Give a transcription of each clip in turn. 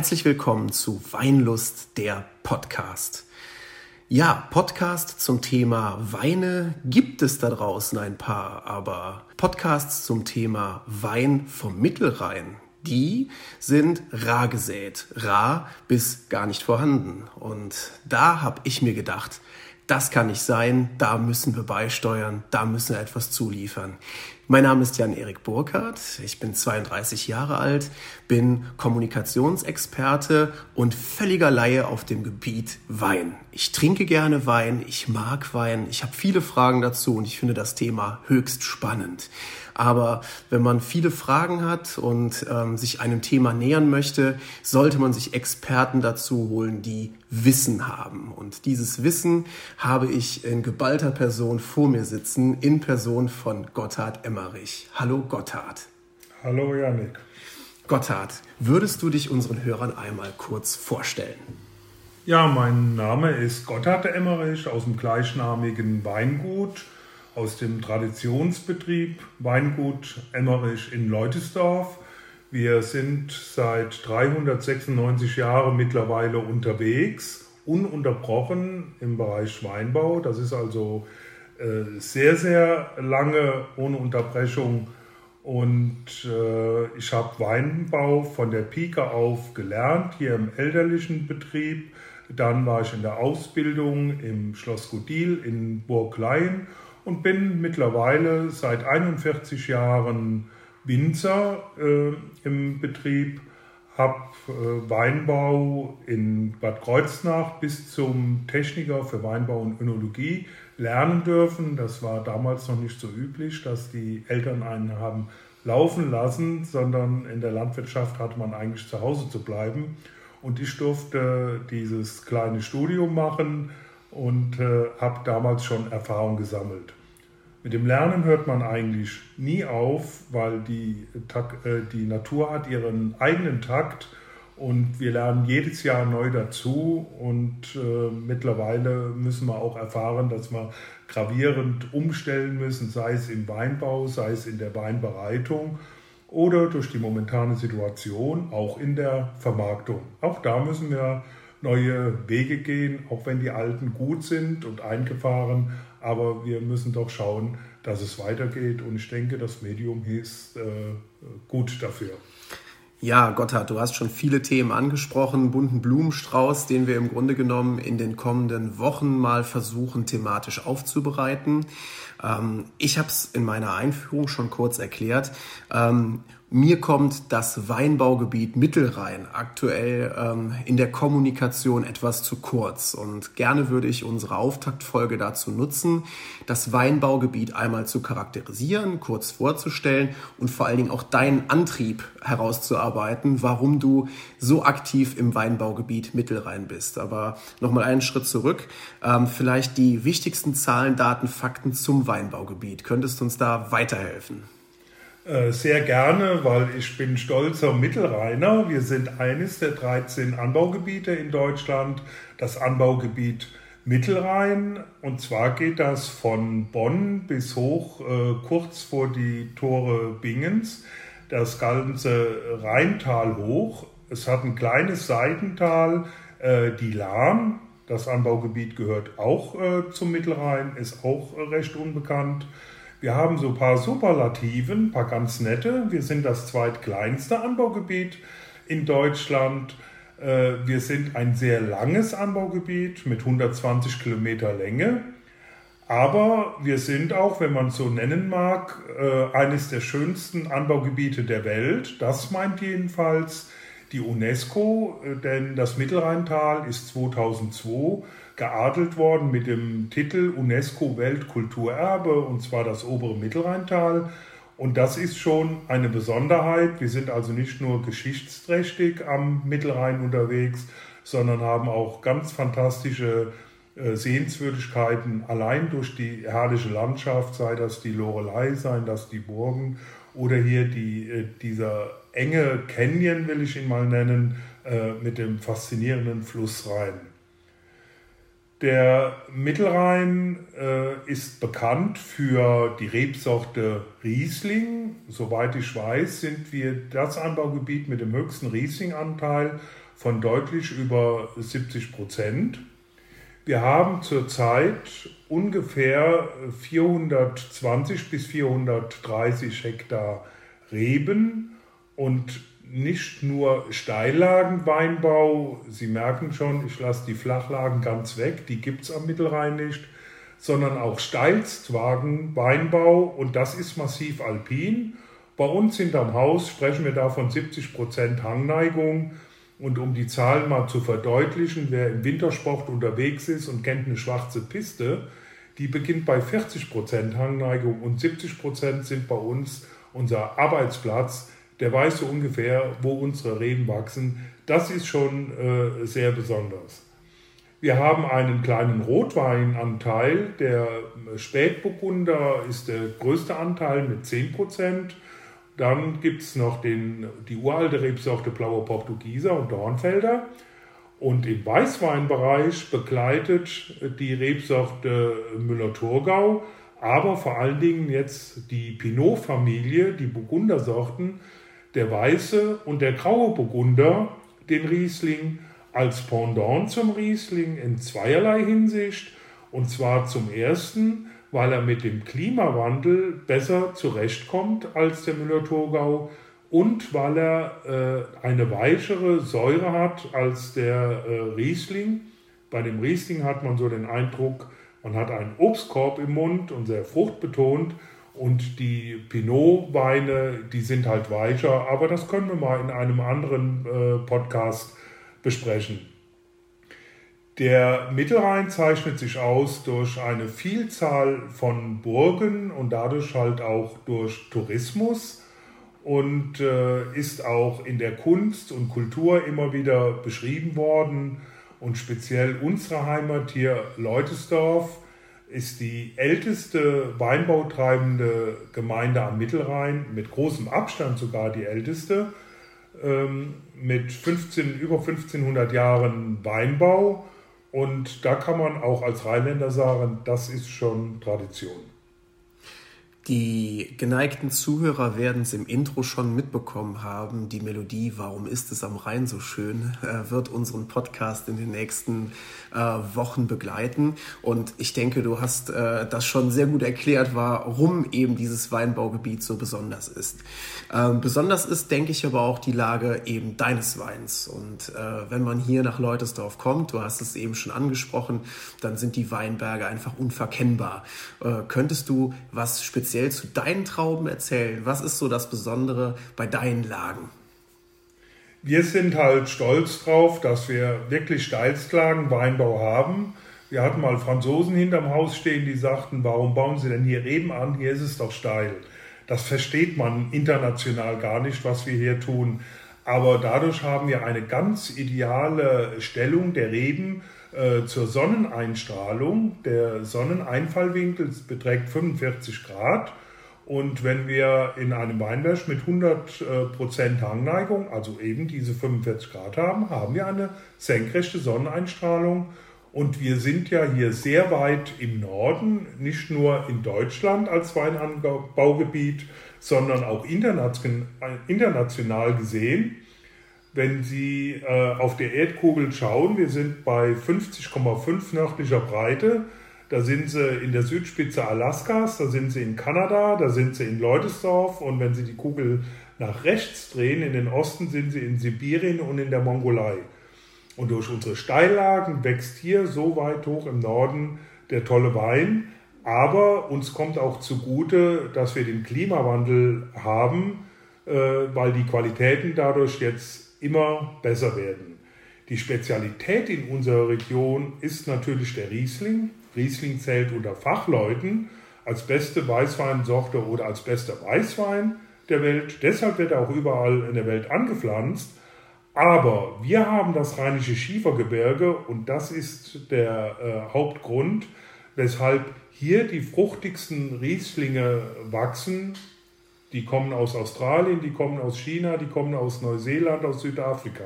Herzlich willkommen zu Weinlust, der Podcast. Ja, Podcast zum Thema Weine gibt es da draußen ein paar, aber Podcasts zum Thema Wein vom Mittelrhein, die sind rar gesät, rar bis gar nicht vorhanden. Und da habe ich mir gedacht, das kann nicht sein, da müssen wir beisteuern, da müssen wir etwas zuliefern. Mein Name ist Jan-Erik Burkhardt, ich bin 32 Jahre alt, bin Kommunikationsexperte und völliger Laie auf dem Gebiet Wein. Ich trinke gerne Wein, ich mag Wein, ich habe viele Fragen dazu und ich finde das Thema höchst spannend. Aber wenn man viele Fragen hat und ähm, sich einem Thema nähern möchte, sollte man sich Experten dazu holen, die Wissen haben. Und dieses Wissen habe ich in geballter Person vor mir sitzen, in Person von Gotthard Emmerich. Hallo Gotthard. Hallo Janik. Gotthard, würdest du dich unseren Hörern einmal kurz vorstellen? Ja, mein Name ist Gotthard Emmerich aus dem gleichnamigen Weingut aus dem Traditionsbetrieb Weingut Emmerich in Leutesdorf. Wir sind seit 396 Jahren mittlerweile unterwegs, ununterbrochen im Bereich Weinbau. Das ist also sehr, sehr lange ohne Unterbrechung. Und äh, ich habe Weinbau von der Pike auf gelernt, hier im elterlichen Betrieb. Dann war ich in der Ausbildung im Schloss Gudil in Burg Leyen und bin mittlerweile seit 41 Jahren Winzer äh, im Betrieb, habe äh, Weinbau in Bad Kreuznach bis zum Techniker für Weinbau und Önologie lernen dürfen. Das war damals noch nicht so üblich, dass die Eltern einen haben laufen lassen, sondern in der Landwirtschaft hatte man eigentlich zu Hause zu bleiben. Und ich durfte dieses kleine Studium machen, und äh, habe damals schon Erfahrung gesammelt. Mit dem Lernen hört man eigentlich nie auf, weil die, äh, die Natur hat ihren eigenen Takt und wir lernen jedes Jahr neu dazu und äh, mittlerweile müssen wir auch erfahren, dass wir gravierend umstellen müssen, sei es im Weinbau, sei es in der Weinbereitung oder durch die momentane Situation auch in der Vermarktung. Auch da müssen wir neue Wege gehen, auch wenn die alten gut sind und eingefahren. Aber wir müssen doch schauen, dass es weitergeht. Und ich denke, das Medium ist äh, gut dafür. Ja, Gotthard, du hast schon viele Themen angesprochen, bunten Blumenstrauß, den wir im Grunde genommen in den kommenden Wochen mal versuchen, thematisch aufzubereiten. Ähm, ich habe es in meiner Einführung schon kurz erklärt. Ähm, mir kommt das Weinbaugebiet Mittelrhein aktuell ähm, in der Kommunikation etwas zu kurz und gerne würde ich unsere Auftaktfolge dazu nutzen, das Weinbaugebiet einmal zu charakterisieren, kurz vorzustellen und vor allen Dingen auch deinen Antrieb herauszuarbeiten, warum du so aktiv im Weinbaugebiet Mittelrhein bist. Aber nochmal einen Schritt zurück, ähm, vielleicht die wichtigsten Zahlen, Daten, Fakten zum Weinbaugebiet. Könntest du uns da weiterhelfen? Äh, sehr gerne, weil ich bin stolzer Mittelrheiner. Wir sind eines der 13 Anbaugebiete in Deutschland, das Anbaugebiet Mittelrhein. Und zwar geht das von Bonn bis hoch äh, kurz vor die Tore Bingens, das ganze Rheintal hoch. Es hat ein kleines Seitental, äh, die Lahn. Das Anbaugebiet gehört auch zum Mittelrhein, ist auch recht unbekannt. Wir haben so ein paar Superlativen, ein paar ganz nette. Wir sind das zweitkleinste Anbaugebiet in Deutschland. Äh, wir sind ein sehr langes Anbaugebiet mit 120 Kilometer Länge. Aber wir sind auch, wenn man es so nennen mag, äh, eines der schönsten Anbaugebiete der Welt. Das meint jedenfalls die UNESCO, äh, denn das Mittelrheintal ist 2002 geadelt worden mit dem Titel UNESCO Weltkulturerbe, und zwar das obere Mittelrheintal. Und das ist schon eine Besonderheit. Wir sind also nicht nur geschichtsträchtig am Mittelrhein unterwegs, sondern haben auch ganz fantastische äh, Sehenswürdigkeiten allein durch die herrliche Landschaft, sei das die Lorelei, seien das die Burgen oder hier die, äh, dieser enge Canyon, will ich ihn mal nennen, äh, mit dem faszinierenden Fluss Rhein. Der Mittelrhein äh, ist bekannt für die Rebsorte Riesling. Soweit ich weiß, sind wir das Anbaugebiet mit dem höchsten Rieslinganteil von deutlich über 70 Prozent. Wir haben zurzeit ungefähr 420 bis 430 Hektar Reben und nicht nur Steillagenweinbau, Sie merken schon, ich lasse die Flachlagen ganz weg, die gibt es am Mittelrhein nicht, sondern auch Steilstwagenweinbau und das ist massiv alpin. Bei uns hinterm Haus sprechen wir da von 70% Hangneigung und um die Zahlen mal zu verdeutlichen, wer im Wintersport unterwegs ist und kennt eine schwarze Piste, die beginnt bei 40% Hangneigung und 70% sind bei uns unser Arbeitsplatz der weiß so ungefähr, wo unsere Reben wachsen. Das ist schon äh, sehr besonders. Wir haben einen kleinen Rotweinanteil. Der Spätburgunder ist der größte Anteil mit 10%. Dann gibt es noch den, die uralte Rebsorte Blauer Portugieser und Dornfelder. Und im Weißweinbereich begleitet die Rebsorte Müller-Thurgau, aber vor allen Dingen jetzt die Pinot-Familie, die Burgundersorten, der weiße und der graue Burgunder den Riesling als Pendant zum Riesling in zweierlei Hinsicht. Und zwar zum ersten, weil er mit dem Klimawandel besser zurechtkommt als der Müller-Thurgau und weil er äh, eine weichere Säure hat als der äh, Riesling. Bei dem Riesling hat man so den Eindruck, man hat einen Obstkorb im Mund und sehr fruchtbetont und die Pinot-Weine, die sind halt weicher, aber das können wir mal in einem anderen äh, Podcast besprechen. Der Mittelrhein zeichnet sich aus durch eine Vielzahl von Burgen und dadurch halt auch durch Tourismus und äh, ist auch in der Kunst und Kultur immer wieder beschrieben worden. Und speziell unsere Heimat hier, Leutesdorf, ist die älteste weinbautreibende Gemeinde am Mittelrhein, mit großem Abstand sogar die älteste, ähm, mit 15, über 1500 Jahren Weinbau. Und da kann man auch als Rheinländer sagen, das ist schon Tradition. Die geneigten Zuhörer werden es im Intro schon mitbekommen haben. Die Melodie Warum ist es am Rhein so schön äh, wird unseren Podcast in den nächsten äh, Wochen begleiten. Und ich denke, du hast äh, das schon sehr gut erklärt, warum eben dieses Weinbaugebiet so besonders ist. Ähm, besonders ist, denke ich, aber auch die Lage eben deines Weins. Und äh, wenn man hier nach Leutesdorf kommt, du hast es eben schon angesprochen, dann sind die Weinberge einfach unverkennbar. Äh, könntest du was speziell speziell zu deinen Trauben erzählen? Was ist so das Besondere bei deinen Lagen? Wir sind halt stolz drauf, dass wir wirklich Steilstlagen Weinbau haben. Wir hatten mal Franzosen hinterm Haus stehen, die sagten, warum bauen Sie denn hier Reben an? Hier ist es doch steil. Das versteht man international gar nicht, was wir hier tun. Aber dadurch haben wir eine ganz ideale Stellung der Reben äh, zur Sonneneinstrahlung. Der Sonneneinfallwinkel beträgt 45 Grad. Und wenn wir in einem Weinberg mit 100% Hangneigung, also eben diese 45 Grad haben, haben wir eine senkrechte Sonneneinstrahlung. Und wir sind ja hier sehr weit im Norden, nicht nur in Deutschland als Weinanbaugebiet, sondern auch international gesehen wenn Sie äh, auf der Erdkugel schauen, wir sind bei 50,5 nördlicher Breite. Da sind Sie in der Südspitze Alaskas, da sind Sie in Kanada, da sind Sie in Leutesdorf und wenn Sie die Kugel nach rechts drehen, in den Osten sind Sie in Sibirien und in der Mongolei. Und durch unsere Steillagen wächst hier so weit hoch im Norden der tolle Wein. Aber uns kommt auch zugute, dass wir den Klimawandel haben, äh, weil die Qualitäten dadurch jetzt immer besser werden. Die Spezialität in unserer Region ist natürlich der Riesling. Riesling zählt unter Fachleuten als beste Weißweinsorte oder als bester Weißwein der Welt. Deshalb wird er auch überall in der Welt angepflanzt. Aber wir haben das rheinische Schiefergebirge und das ist der äh, Hauptgrund, weshalb hier die fruchtigsten Rieslinge wachsen die kommen aus Australien, die kommen aus China, die kommen aus Neuseeland, aus Südafrika.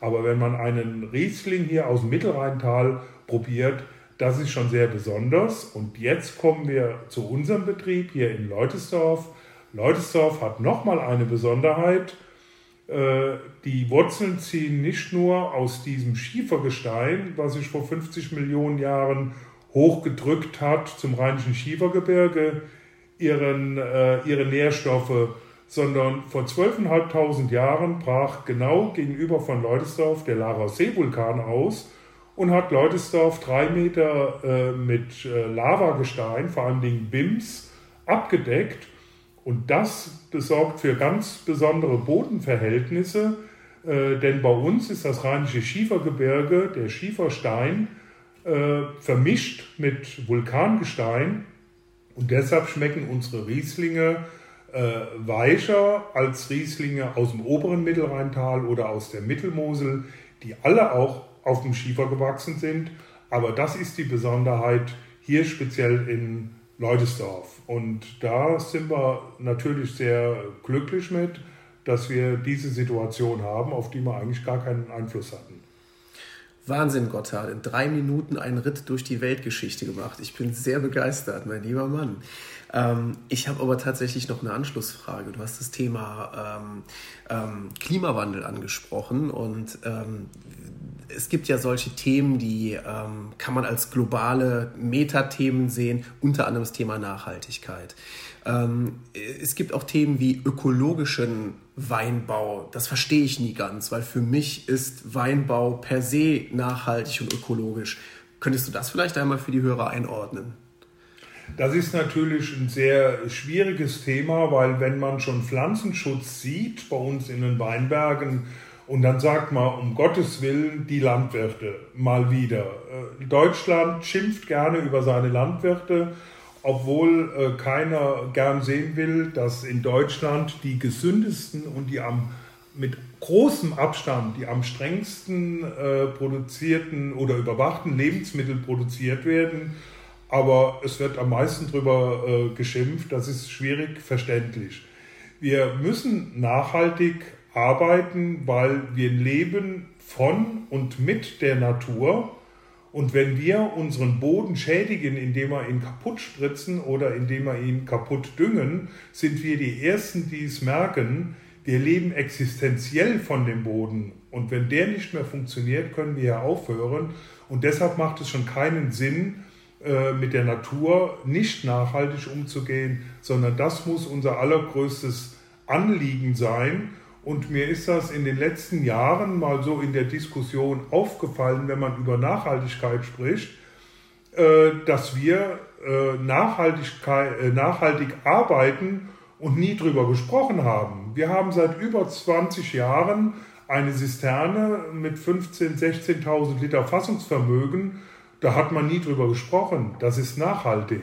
Aber wenn man einen Riesling hier aus dem Mittelrheintal probiert, das ist schon sehr besonders. Und jetzt kommen wir zu unserem Betrieb hier in Leutesdorf. Leutesdorf hat nochmal eine Besonderheit. Äh, die Wurzeln ziehen nicht nur aus diesem Schiefergestein, was sich vor 50 Millionen Jahren hochgedrückt hat zum Rheinischen Schiefergebirge, ihren, äh, ihre Nährstoffe, sondern vor 12.500 Jahren brach genau gegenüber von Leudesdorf der Lara-See-Vulkan aus und hat Leudesdorf drei Meter äh, mit äh, Lavagestein, vor allem Dingen BIMS, abgedeckt. Und das besorgt für ganz besondere Bodenverhältnisse, äh, denn bei uns ist das rheinische Schiefergebirge, der Schieferstein, äh, vermischt mit Vulkangestein. Und deshalb schmecken unsere Rieslinge äh, weicher als Rieslinge aus dem oberen Mittelrheintal oder aus der Mittelmosel, die alle auch auf dem Schiefer gewachsen sind. Aber das ist die Besonderheit hier speziell in Leudesdorf. Und da sind wir natürlich sehr glücklich mit, dass wir diese Situation haben, auf die wir eigentlich gar keinen Einfluss hatten. Wahnsinn, Gotthard. In drei Minuten einen Ritt durch die Weltgeschichte gemacht. Ich bin sehr begeistert, mein lieber Mann. Ähm, ich habe aber tatsächlich noch eine Anschlussfrage. Du hast das Thema ähm, ähm, Klimawandel angesprochen und ähm, es gibt ja solche Themen, die ähm, kann man als globale Metathemen sehen, unter anderem das Thema Nachhaltigkeit. Es gibt auch Themen wie ökologischen Weinbau. Das verstehe ich nie ganz, weil für mich ist Weinbau per se nachhaltig und ökologisch. Könntest du das vielleicht einmal für die Hörer einordnen? Das ist natürlich ein sehr schwieriges Thema, weil wenn man schon Pflanzenschutz sieht bei uns in den Weinbergen, und dann sagt man, um Gottes Willen, die Landwirte mal wieder. Äh, Deutschland schimpft gerne über seine Landwirte, obwohl äh, keiner gern sehen will, dass in Deutschland die gesündesten und die am, mit großem Abstand die am strengsten äh, produzierten oder überwachten Lebensmittel produziert werden. Aber es wird am meisten darüber äh, geschimpft, das ist schwierig verständlich. Wir müssen nachhaltig arbeiten, weil wir leben von und mit der Natur. Und wenn wir unseren Boden schädigen, indem wir ihn kaputt spritzen oder indem wir ihn kaputt düngen, sind wir die Ersten, die es merken. Wir leben existenziell von dem Boden. Und wenn der nicht mehr funktioniert, können wir ja aufhören. Und deshalb macht es schon keinen Sinn, äh, mit der Natur nicht nachhaltig umzugehen, sondern das muss unser allergrößtes Anliegen sein. Und mir ist das in den letzten Jahren mal so in der Diskussion aufgefallen, wenn man über Nachhaltigkeit spricht, äh, dass wir äh, Nachhaltigkeit, nachhaltig arbeiten und nie drüber gesprochen haben. Wir haben seit über 20 Jahren eine Zisterne mit 15.000, 16.000 Liter Fassungsvermögen. Da hat man nie drüber gesprochen. Das ist nachhaltig.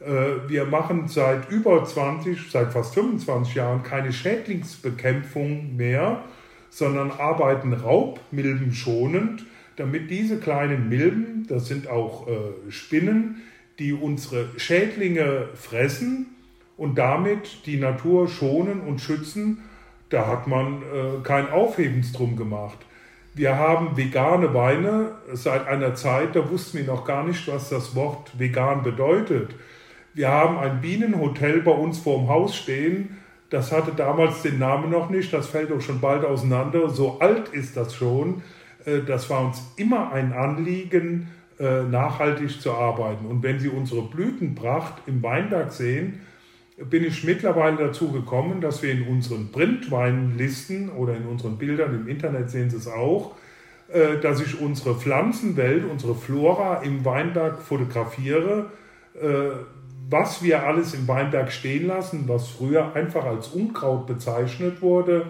Äh, wir machen seit über 20, seit fast 25 Jahren keine Schädlingsbekämpfung mehr, sondern arbeiten raubmilbenschonend, damit diese kleinen Milben, das sind auch äh, Spinnen, die unsere Schädlinge fressen und damit die Natur schonen und schützen, da hat man äh, kein Aufhebens drum gemacht. Wir haben vegane Weine seit einer Zeit, da wussten wir noch gar nicht, was das Wort vegan bedeutet. Wir haben ein Bienenhotel bei uns vor dem Haus stehen. Das hatte damals den Namen noch nicht. Das fällt auch schon bald auseinander. So alt ist das schon. Äh, das war uns immer ein Anliegen, äh, nachhaltig zu arbeiten. Und wenn Sie unsere Blütenpracht im Weinberg sehen, bin ich mittlerweile dazu gekommen, dass wir in unseren Printweinlisten oder in unseren Bildern im Internet sehen Sie es auch, äh, dass ich unsere Pflanzenwelt, unsere Flora im Weinberg fotografiere was wir alles im Weinberg stehen lassen, was früher einfach als Unkraut bezeichnet wurde.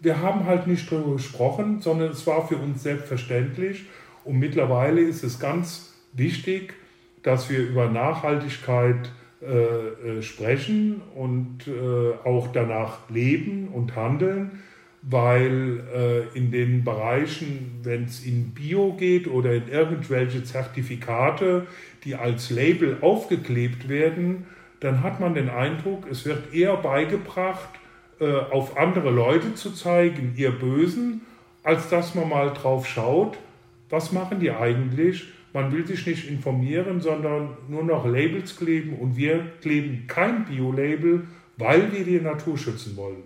Wir haben halt nicht darüber gesprochen, sondern es war für uns selbstverständlich. Und mittlerweile ist es ganz wichtig, dass wir über Nachhaltigkeit äh, äh sprechen und äh, auch danach leben und handeln, weil äh, in den Bereichen, wenn es in Bio geht oder in irgendwelche Zertifikate, die als Label aufgeklebt werden, dann hat man den Eindruck, es wird eher beigebracht, äh, auf andere Leute zu zeigen, ihr Bösen, als dass man mal drauf schaut, was machen die eigentlich. Man will sich nicht informieren, sondern nur noch Labels kleben und wir kleben kein Bio-Label, weil wir die Natur schützen wollen.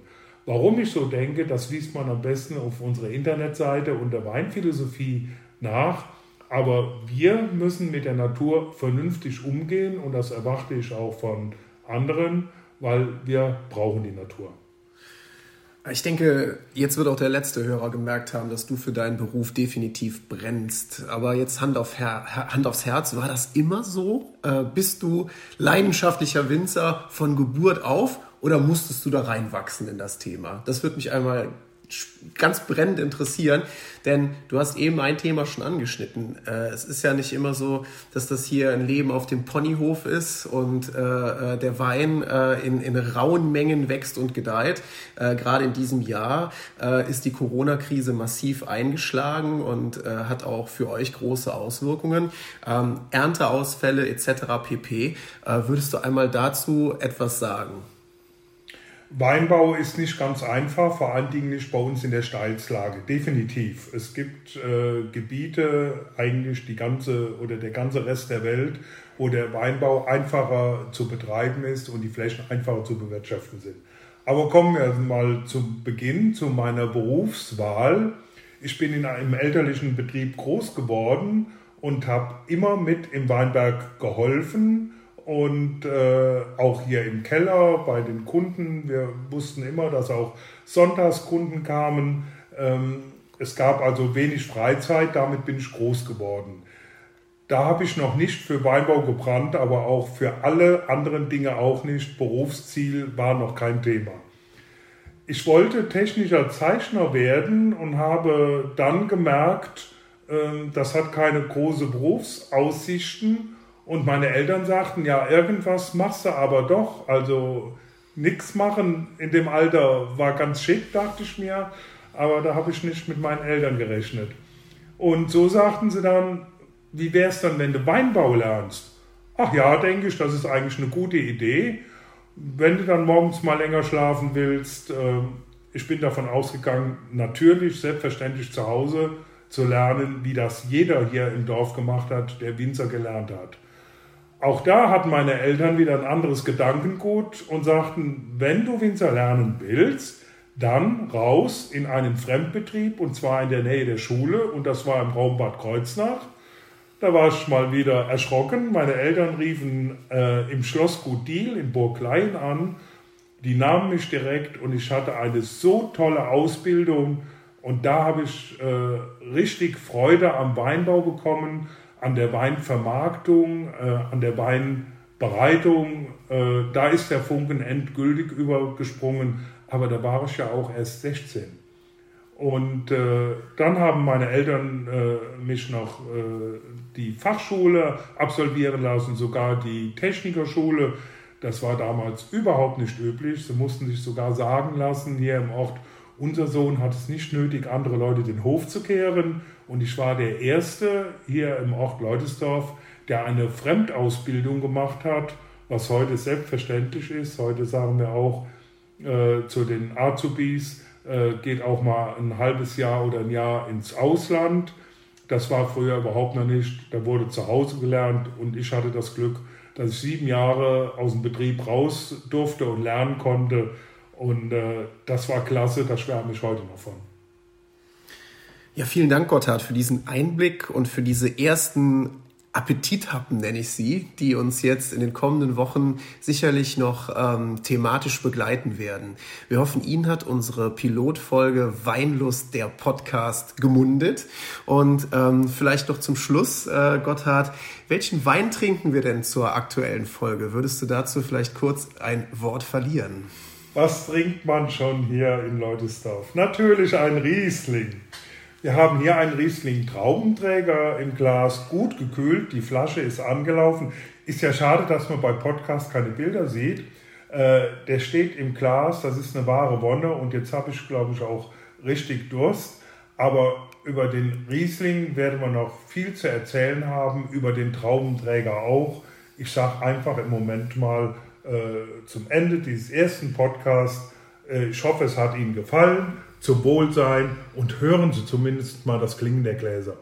Warum ich so denke, das liest man am besten auf unserer Internetseite unter Weinphilosophie nach. Aber wir müssen mit der Natur vernünftig umgehen und das erwarte ich auch von anderen, weil wir brauchen die Natur. Ich denke, jetzt wird auch der letzte Hörer gemerkt haben, dass du für deinen Beruf definitiv brennst. Aber jetzt Hand, auf Her Hand aufs Herz, war das immer so? Äh, bist du leidenschaftlicher Winzer von Geburt auf oder musstest du da reinwachsen in das Thema? Das würde mich einmal ganz brennend interessieren, denn du hast eben ein Thema schon angeschnitten. Äh, es ist ja nicht immer so, dass das hier ein Leben auf dem Ponyhof ist und äh, äh der Wein äh, in, in rauen Mengen wächst und gedeiht. Äh, gerade in diesem Jahr äh, ist die Corona-Krise massiv eingeschlagen und hat auch für euch große Auswirkungen. Ähm, Ernteausfälle etc. pp. würdest du einmal dazu etwas sagen? Weinbau ist nicht ganz einfach, vor allen Dingen nicht bei uns in der Steilslage. Definitiv. Es gibt äh, Gebiete, eigentlich die ganze oder der ganze Rest der Welt, wo der Weinbau einfacher zu betreiben ist und die Flächen einfacher zu bewirtschaften sind. Aber kommen wir mal zum Beginn, zu meiner Berufswahl. Ich bin in einem elterlichen Betrieb groß geworden und habe immer mit im Weinberg geholfen und äh, auch hier im Keller bei den Kunden. Wir wussten immer, dass auch Sonntagskunden kamen. Ähm, es gab also wenig Freizeit, damit bin ich groß geworden. Da habe ich noch nicht für Weinbau gebrannt, aber auch für alle anderen Dinge auch nicht. Berufsziel war noch kein Thema. Ich wollte technischer Zeichner werden und habe dann gemerkt, äh, das hat keine große Berufsaussichten und meine Eltern sagten, ja, irgendwas machst du aber doch. Also nichts machen in dem Alter war ganz schick, dachte ich mir. Aber da habe ich nicht mit meinen Eltern gerechnet. Und so sagten sie dann, wie wäre es dann, wenn du Weinbau lernst? Ach ja, denke ich, das ist eigentlich eine gute Idee. Wenn du dann morgens mal länger schlafen willst, äh, ich bin davon ausgegangen, natürlich, selbstverständlich zu Hause zu lernen, wie das jeder hier im Dorf gemacht hat, der Winzer gelernt hat. Auch da hatten meine Eltern wieder ein anderes Gedankengut und sagten, wenn du Winzer lernen willst, dann raus in einen Fremdbetrieb und zwar in der Nähe der Schule und das war im Raum Bad Kreuznach. Da war ich mal wieder erschrocken. Meine Eltern riefen äh, im Schlossgut Diel in Burg Klein an. Die nahmen mich direkt und ich hatte eine so tolle Ausbildung und da habe ich äh, richtig Freude am Weinbau bekommen an der Weinvermarktung, äh, an der Weinbereitung, äh, da ist der Funken endgültig übergesprungen, aber da war ich ja auch erst 16. Und äh, dann haben meine Eltern äh, mich noch äh, die Fachschule absolvieren lassen, sogar die Technikerschule. Das war damals überhaupt nicht üblich. Sie mussten sich sogar sagen lassen, hier im Ort, unser Sohn hat es nicht nötig, andere Leute den Hof zu kehren. Und ich war der Erste hier im Ort Leutesdorf, der eine Fremdausbildung gemacht hat, was heute selbstverständlich ist. Heute sagen wir auch äh, zu den Azubis, äh, geht auch mal ein halbes Jahr oder ein Jahr ins Ausland. Das war früher überhaupt noch nicht. Da wurde zu Hause gelernt und ich hatte das Glück, dass ich sieben Jahre aus dem Betrieb raus durfte und lernen konnte. Und äh, das war klasse, da schwärme ich heute noch von. Ja, vielen Dank, Gotthard, für diesen Einblick und für diese ersten Appetithappen, nenne ich sie, die uns jetzt in den kommenden Wochen sicherlich noch ähm, thematisch begleiten werden. Wir hoffen, Ihnen hat unsere Pilotfolge Weinlust, der Podcast, gemundet. Und ähm, vielleicht noch zum Schluss, äh, Gotthard, welchen Wein trinken wir denn zur aktuellen Folge? Würdest du dazu vielleicht kurz ein Wort verlieren? Was trinkt man schon hier in Leutesdorf? Natürlich ein Riesling. Wir haben hier einen Riesling Traubenträger im Glas, gut gekühlt. Die Flasche ist angelaufen. Ist ja schade, dass man bei Podcast keine Bilder sieht. Äh, der steht im Glas, das ist eine wahre Wonne und jetzt habe ich, glaube ich, auch richtig Durst. Aber über den Riesling werden wir noch viel zu erzählen haben, über den Traubenträger auch. Ich sage einfach im Moment mal äh, zum Ende dieses ersten Podcasts, äh, ich hoffe, es hat Ihnen gefallen zum Wohlsein und hören Sie zumindest mal das Klingen der Gläser.